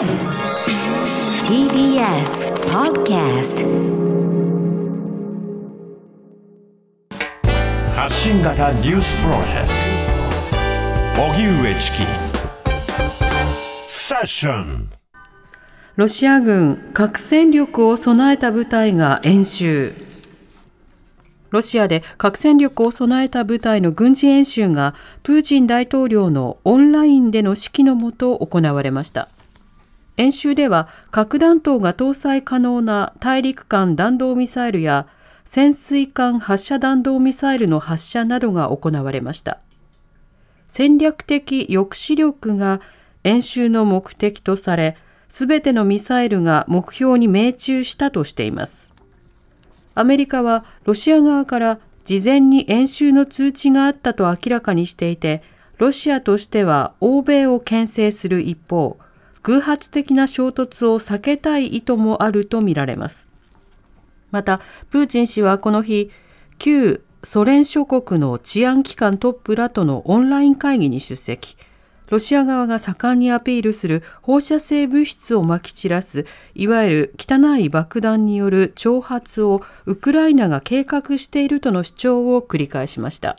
TBS Podcast 発信型ニュースプロジェクト。荻上チキ。セッション。ロシア軍核戦力を備えた部隊が演習。ロシアで核戦力を備えた部隊の軍事演習がプーチン大統領のオンラインでの指揮のもと行われました演習では核弾頭が搭載可能な大陸間弾道ミサイルや潜水艦発射弾道ミサイルの発射などが行われました。戦略的抑止力が演習の目的とされすべてのミサイルが目標に命中したとしています。アメリカはロシア側から事前に演習の通知があったと明らかにしていてロシアとしては欧米を牽制する一方偶発的な衝突を避けたい意図もあるとみられます。またプーチン氏はこの日旧ソ連諸国の治安機関トップらとのオンライン会議に出席。ロシア側が盛んにアピールする放射性物質をまき散らすいわゆる汚い爆弾による挑発をウクライナが計画しているとの主張を繰り返しました。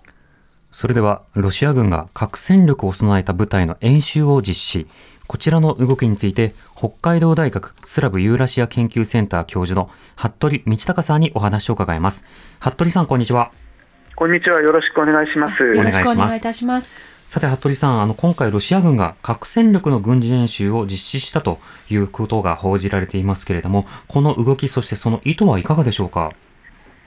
それではロシア軍が核戦力を備えた部隊の演習を実施。こちらの動きについて北海道大学スラブユーラシア研究センター教授の服部道隆さんにお話を伺います服部さんこんにちはこんにちはよろしくお願いしますよろしくお願いいたしますさて、服部さん、あの、今回ロシア軍が核戦力の軍事演習を実施したということが報じられていますけれども、この動き、そしてその意図はいかがでしょうか？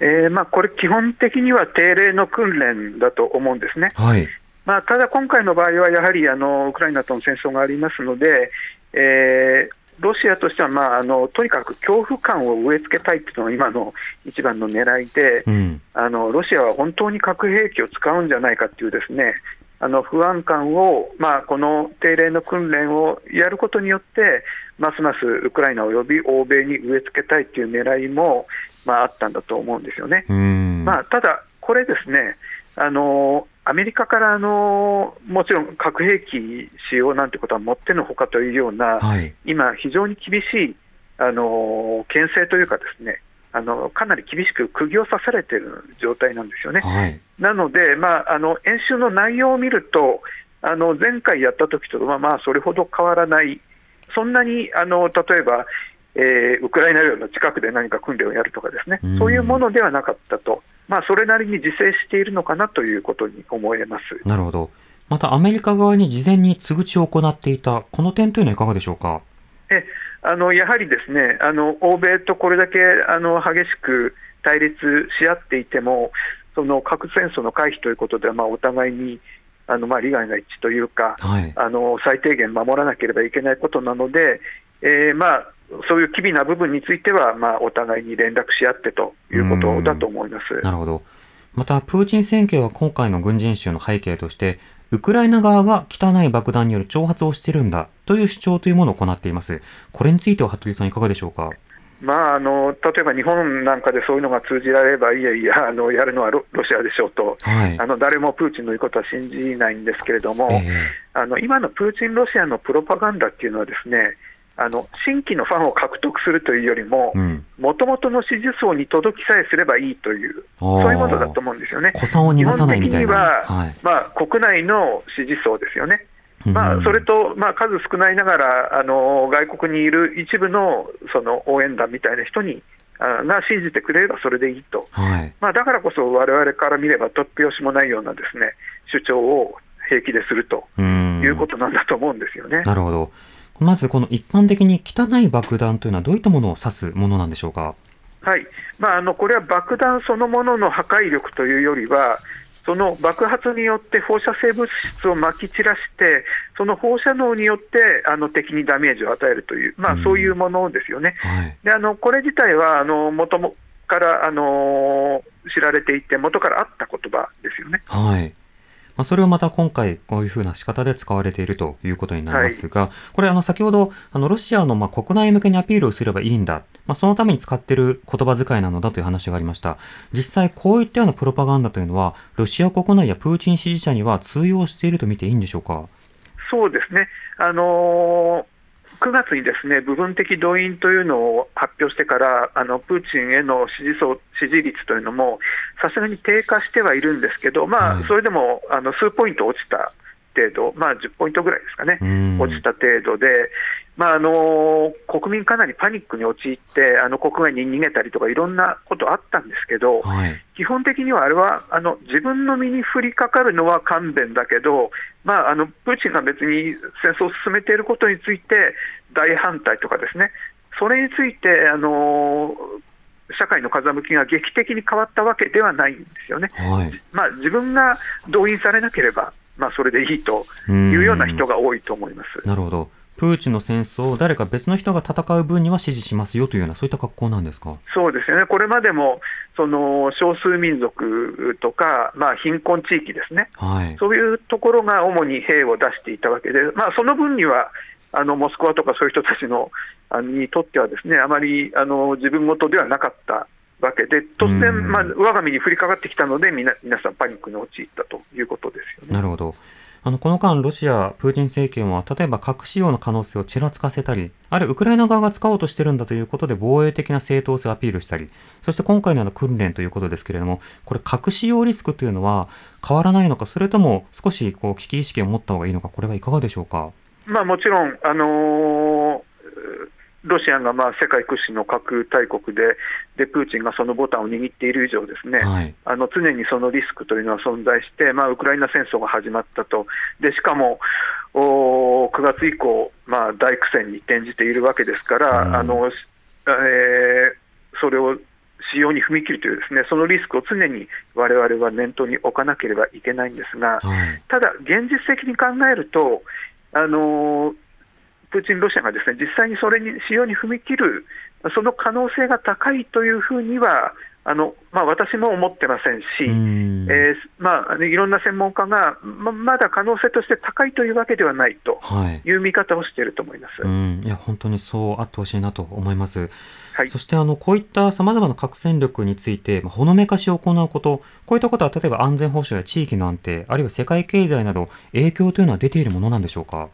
えー、まあ、これ、基本的には定例の訓練だと思うんですね。はい。まあ、ただ今回の場合は、やはりあのウクライナとの戦争がありますので、えー、ロシアとしては、まあ、あのとにかく恐怖感を植え付けたいというのが今の一番の狙いで、うん、あのロシアは本当に核兵器を使うんじゃないかというですねあの不安感を、まあ、この定例の訓練をやることによって、ますますウクライナおよび欧米に植え付けたいという狙いも、まあ、あったんだと思うんですよね。まあ、ただ、これですね、あのアメリカからあのもちろん核兵器使用なんてことはもってのほかというような、はい、今、非常に厳しいあの牽制というか、ですねあのかなり厳しく釘を刺されている状態なんですよね。はい、なので、まあ、あの演習の内容を見ると、あの前回やった時とまあまあそれほど変わらない、そんなにあの例えば、えー、ウクライナ領の近くで何か訓練をやるとかですね、うそういうものではなかったと、まあ、それなりに自制しているのかなということに思えます。なるほど、またアメリカ側に事前に通口を行っていた、この点というのはいかがでしょうか？えあのやはりですねあの欧米とこれだけあの激しく対立し合っていても、その核戦争の回避ということでは、まあ、お互いにあのまあ利害が一致というか、はい、あの最低限守らなければいけないことなので、えー、まあそういう機微な部分については、まあ、お互いに連絡し合ってということだと思います。なるほど。また、プーチン政権は今回の軍事演習の背景として、ウクライナ側が汚い爆弾による挑発をしているんだという主張というものを行っています。これについては服部さんいかがでしょうか？まあ、あの例えば日本なんかでそういうのが通じられれば、いやいや、あのやるのはロシアでしょうと、はい、あの誰もプーチンの言うことは信じないんですけれども、えー、あの今のプーチンロシアのプロパガンダっていうのは、ですねあの新規のファンを獲得するというよりも、もともとの支持層に届きさえすればいいという、そういうものだと思うんですよね。古参を逃がさないみたいな。はい、まあ、国内の支持層ですよね。まあ、それと、まあ、数少ないながらあの外国にいる一部のその応援団みたいな人にあが信じてくれればそれでいいと、はい、まあ、だからこそ我々から見れば突拍子もないようなですね主張を平気でするということなんだと思うんですよね。なるほどまずこの一般的に汚い爆弾というのはどういったものを指すものなんでしょうか？はいまあ、あのこれは爆弾そのものの破壊力というよりは、その爆発によって放射性物質をまき散らして、その放射能によってあの敵にダメージを与えるという、まあ、そういうものですよね。はい、であのこれ自体はあの元からあの知られていて、元からあった言葉ですよね。はいまあ、それをまた今回、こういうふうな仕方で使われているということになりますが、はい、これ、あの、先ほど、あの、ロシアのまあ国内向けにアピールをすればいいんだ、まあ、そのために使っている言葉遣いなのだという話がありました。実際、こういったようなプロパガンダというのは、ロシア国内やプーチン支持者には通用していると見ていいんでしょうか？そうですね。あのー9月にですね部分的動員というのを発表してから、あのプーチンへの支持層支持率というのも、さすがに低下してはいるんですけど、まあはい。それでもあの数ポイント落ちた程度、まあ、10ポイントぐらいですかね、うん。落ちた程度で、まああの国民かなりパニックに陥って、あの国外に逃げたりとか、いろんなことあったんですけど、はい。基本的にはあれはあの自分の身に降りかかるのは勘弁だけど、まあ、あのプーチンが別に戦争を進めていることについて大反対とかですね、それについてあの社会の風向きが劇的に変わったわけではないんですよね。はい。まあ、自分が動員されなければ、まあ、それでいいというような人が多いと思います。なるほど。プーチンの戦争を誰か別の人が戦う分には支持しますよというような、そういった格好なんですか？そうですよね、これまでもその少数民族とか、まあ、貧困地域ですね、はい。そういうところが主に兵を出していたわけで、まあ、その分にはあのモスクワとかそういう人たちのあのにとってはですねあまりあの自分事ではなかったわけで、突うん然、まあ、我が身に降りかかってきたので、みな皆さん、パニックに陥ったということですよね。なるほど。あの、この間、ロシア、プーチン政権は、例えば核使用の可能性をちらつかせたり、あるいはウクライナ側が使おうとしてるんだということで、防衛的な正当性をアピールしたり、そして今回のような訓練ということですけれども、これ、核使用リスクというのは変わらないのか、それとも少しこう危機意識を持った方がいいのか、これはいかがでしょうか？まあ、もちろん、あのーロシアがまあ世界屈指の核大国でで、プーチンがそのボタンを握っている以上、ですね、はい。あの常にそのリスクというのは存在して、まあ、ウクライナ戦争が始まったと、でしかもお9月以降、まあ、大苦戦に転じているわけですから、うんあのえーそれを使用に踏み切るという、ですねそのリスクを常に我々は念頭に置かなければいけないんですが、はい。ただ、現実的に考えると、あのプーチンロシアがですね実際にそれに使用に踏み切る、その可能性が高いというふうには、あのまあ、私も思ってませんし、うんえーまあ、いろんな専門家がままだ可能性として高いというわけではないとはい。いう見方をしていると思います。うん、いや、本当にそうあってほしいなと思います。はいそして、あの、こういった様々な核戦力について、まあほのめかしを行うこと、こういったことは、例えば安全保障や地域の安定、あるいは世界経済など、影響というのは出ているものなんでしょうか？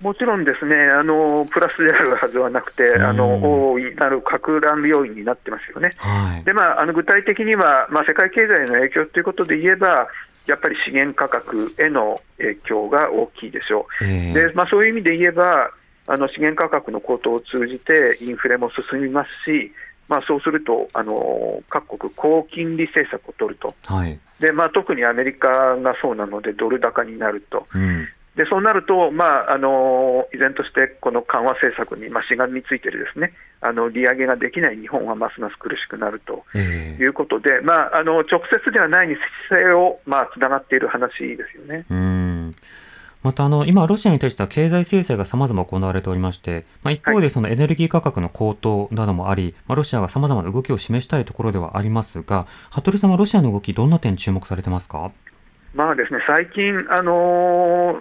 もちろんですねあの、プラスであるはずはなくて、あうんの大いなる格乱要因になってますよね。はい。でまあ、あの具体的には、まあ、世界経済への影響ということで言えば、やっぱり資源価格への影響が大きいでしょう。えーでまあ、そういう意味で言えば、あの資源価格の高騰を通じてインフレも進みますし、まあ、そうするとあの各国、高金利政策を取ると、はい。でまあ、特にアメリカがそうなので、ドル高になると、うん。でそうなると、まあ、あの依然としてこの緩和政策に、まあ、しがみついているですねあの利上げができない日本はますます苦しくなるとえーいうことで、まあ、あの直接ではないにせよ、まあ、つながっている話ですよね。うん。また、あの、今、ロシアに対しては経済制裁が様々行われておりまして、まあ、一方でそのエネルギー価格の高騰などもあり、まあ、ロシアが様々な動きを示したいところではありますが、服部さんはロシアの動き、どんな点注目されてますか？まあですね、最近、あの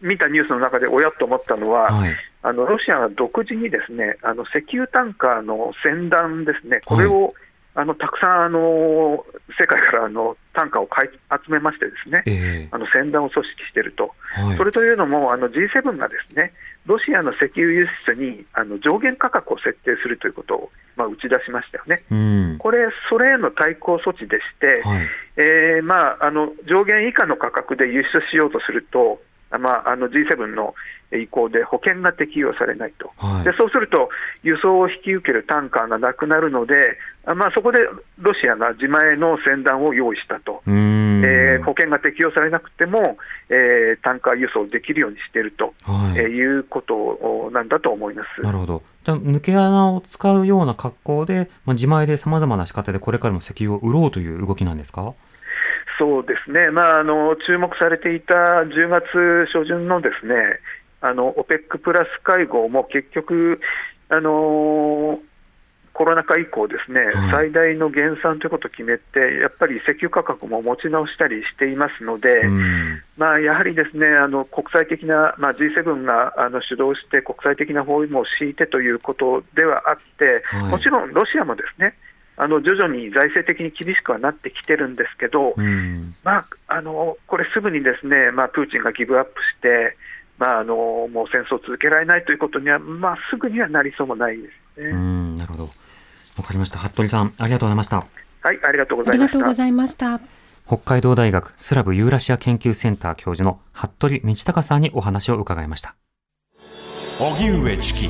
見たニュースの中でおやっと思ったのは、はい。あのロシアが独自にですねあの石油タンカーの船団ですね、これを、あのたくさんあの世界からあのタンカーを買い集めまして、ですねえあの船団を組織していると、ーはい。それというのも、あの G7 がですねロシアの石油輸出にあの上限価格を設定するということを、まあ、打ち出しましたよね。うん。これ、それへの対抗措置でして、はい。えーまあ、あの上限以下の価格で輸出しようとすると、あまあ、あの G7 の意向で保険が適用されないと、はいでそうすると輸送を引き受けるタンカーがなくなるので、あまあ、そこでロシアが自前の船団を用意したと。えー保険が適用されなくても、えータンカー輸送できるようにしていると、はいえーいうことなんだと思います。なるほど。じゃあ、抜け穴を使うような格好で、まあ、自前で様々な仕方でこれからも石油を売ろうという動きなんですか？そうですね、まあ、あの注目されていた10月初旬のですねあの OPEC プラス会合も結局、あのコロナ禍以降、ですね、はい。最大の減産ということを決めて、やっぱり石油価格も持ち直したりしていますので、うん。まあ、やはりですねあの国際的な、まあ、G7 があの主導して国際的な包囲網を敷いてということではあって、はい。もちろんロシアもですねあの徐々に財政的に厳しくはなってきてるんですけど、うん。まあ、あのこれ、すぐにですね、まあ、プーチンがギブアップして、まあ、あのもう戦争を続けられないということには、まあ、すぐにはなりそうもないですね。うんなるほどわかりました服部さんありがとうございましたはい、ありがとうごありざいました。がとうございました。北海道大学スラブユーラシア研究センター教授の服部道隆さんにお話を伺いました荻上チキ